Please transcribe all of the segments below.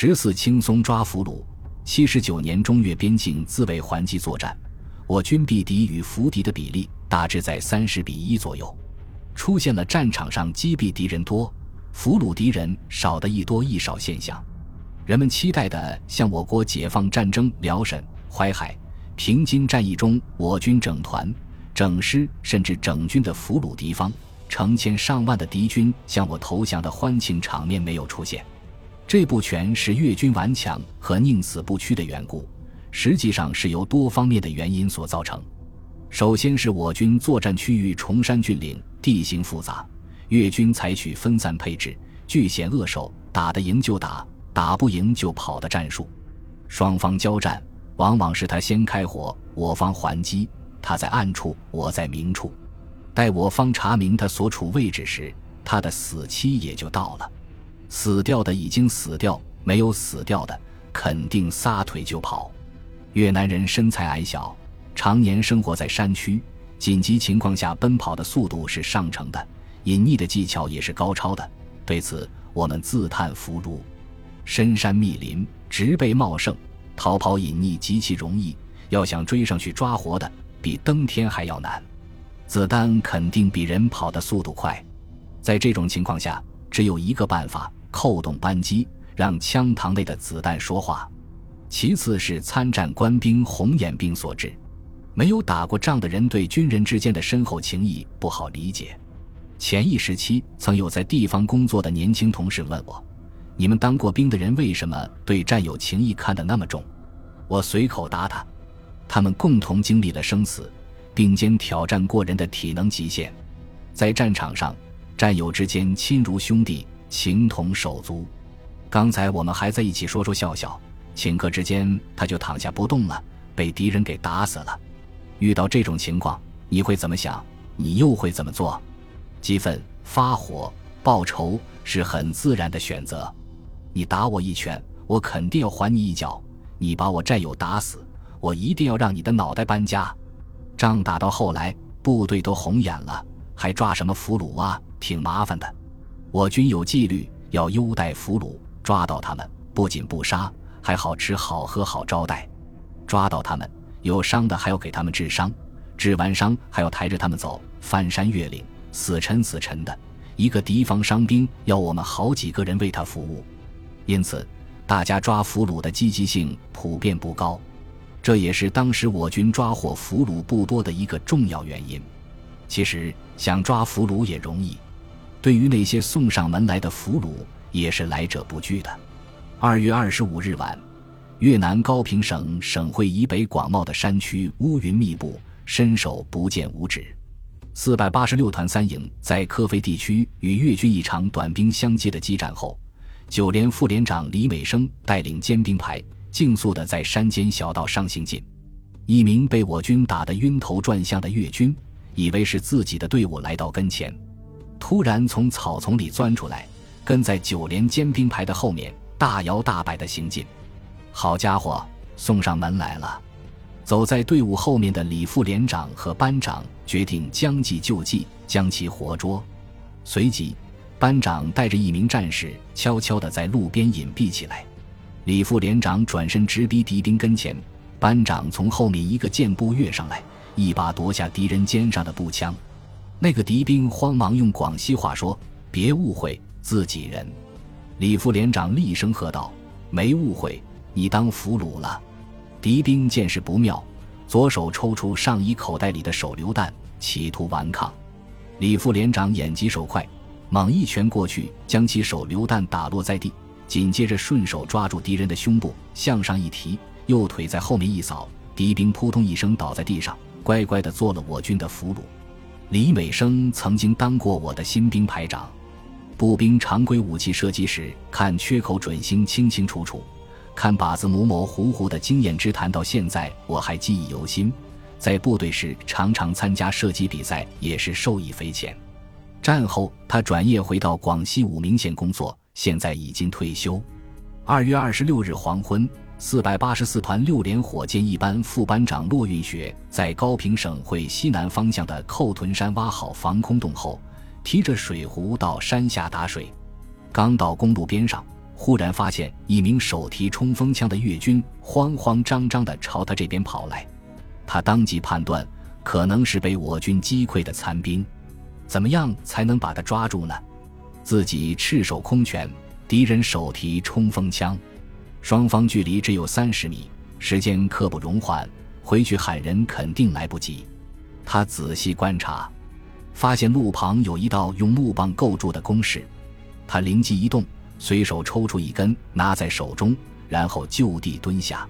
十四轻松抓俘虏。七十九年中越边境自卫还击作战，我军毙敌与俘敌的比例大致在三十比一左右，出现了战场上击毙敌人多，俘虏敌人少的一多一少现象。人们期待的像我国解放战争辽沈、淮海、平津战役中，我军整团、整师甚至整军的俘虏敌方，成千上万的敌军向我投降的欢庆场面没有出现。这不全是越军顽强和宁死不屈的缘故，实际上是由多方面的原因所造成。首先是我军作战区域崇山峻岭，地形复杂，越军采取分散配置、据险扼守、打得赢就打、打不赢就跑的战术。双方交战，往往是他先开火，我方还击；他在暗处，我在明处。待我方查明他所处位置时，他的死期也就到了。死掉的已经死掉，没有死掉的肯定撒腿就跑。越南人身材矮小，常年生活在山区，紧急情况下奔跑的速度是上乘的，隐匿的技巧也是高超的。对此，我们自叹弗如。深山密林，植被茂盛，逃跑隐匿极其容易，要想追上去抓活的，比登天还要难。子弹肯定比人跑的速度快，在这种情况下，只有一个办法。扣动扳机，让枪膛内的子弹说话。其次是参战官兵红眼病所致。没有打过仗的人对军人之间的深厚情谊不好理解。前一时期，曾有在地方工作的年轻同事问我：“你们当过兵的人为什么对战友情谊看得那么重？”我随口答他：“他们共同经历了生死，并肩挑战过人的体能极限，在战场上，战友之间亲如兄弟。”情同手足，刚才我们还在一起说说笑笑，顷刻之间他就躺下不动了，被敌人给打死了。遇到这种情况，你会怎么想？你又会怎么做？激愤、发火、报仇是很自然的选择。你打我一拳，我肯定要还你一脚；你把我战友打死，我一定要让你的脑袋搬家。仗打到后来，部队都红眼了，还抓什么俘虏啊？挺麻烦的。我军有纪律，要优待俘虏，抓到他们不仅不杀，还好吃好喝好招待；抓到他们有伤的，还要给他们治伤，治完伤还要抬着他们走，翻山越岭，死沉死沉的。一个敌方伤兵要我们好几个人为他服务，因此大家抓俘虏的积极性普遍不高，这也是当时我军抓获俘虏不多的一个重要原因。其实想抓俘虏也容易。对于那些送上门来的俘虏，也是来者不拒的。二月二十五日晚，越南高平省省会以北广袤的山区乌云密布，伸手不见五指。四百八十六团三营在科菲地区与越军一场短兵相接的激战后，九连副连长李美生带领尖兵排，竞速的在山间小道上行进。一名被我军打得晕头转向的越军，以为是自己的队伍来到跟前。突然从草丛里钻出来，跟在九连尖兵排的后面，大摇大摆的行进。好家伙，送上门来了！走在队伍后面的李副连长和班长决定将计就计，将其活捉。随即，班长带着一名战士悄悄地在路边隐蔽起来。李副连长转身直逼敌兵跟前，班长从后面一个箭步跃上来，一把夺下敌人肩上的步枪。那个敌兵慌忙用广西话说：“别误会，自己人。”李副连长厉声喝道：“没误会，你当俘虏了。”敌兵见势不妙，左手抽出上衣口袋里的手榴弹，企图顽抗。李副连长眼疾手快，猛一拳过去，将其手榴弹打落在地，紧接着顺手抓住敌人的胸部，向上一提，右腿在后面一扫，敌兵扑通一声倒在地上，乖乖地做了我军的俘虏。李美生曾经当过我的新兵排长，步兵常规武器射击时看缺口准星清清楚楚，看靶子模模糊糊的经验之谈到现在我还记忆犹新。在部队时常常参加射击比赛，也是受益匪浅。战后他转业回到广西武鸣县工作，现在已经退休。二月二十六日黄昏。四百八十四团六连火箭一班副班长骆运学在高平省会西南方向的寇屯山挖好防空洞后，提着水壶到山下打水。刚到公路边上，忽然发现一名手提冲锋枪的越军慌慌张张地朝他这边跑来，他当即判断可能是被我军击溃的残兵。怎么样才能把他抓住呢？自己赤手空拳，敌人手提冲锋枪，双方距离只有三十米，时间刻不容缓，回去喊人肯定来不及。他仔细观察，发现路旁有一道用木棒构筑的工事，他灵机一动。随手抽出一根，拿在手中，然后就地蹲下。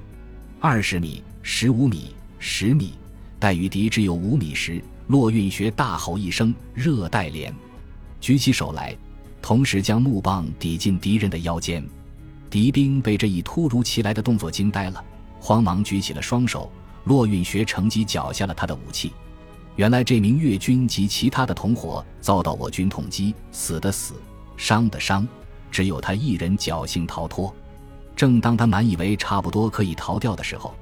二十米、十五米、十米，待与敌只有五米时，骆运学大吼一声：“热带连！”举起手来，同时将木棒抵进敌人的腰间。敌兵被这一突如其来的动作惊呆了，慌忙举起了双手。骆运学乘机缴下了他的武器。原来这名越军及其他的同伙遭到我军痛击，死的死，伤的伤。只有他一人侥幸逃脱。正当他满以为差不多可以逃掉的时候，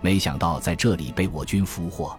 没想到在这里被我军俘获。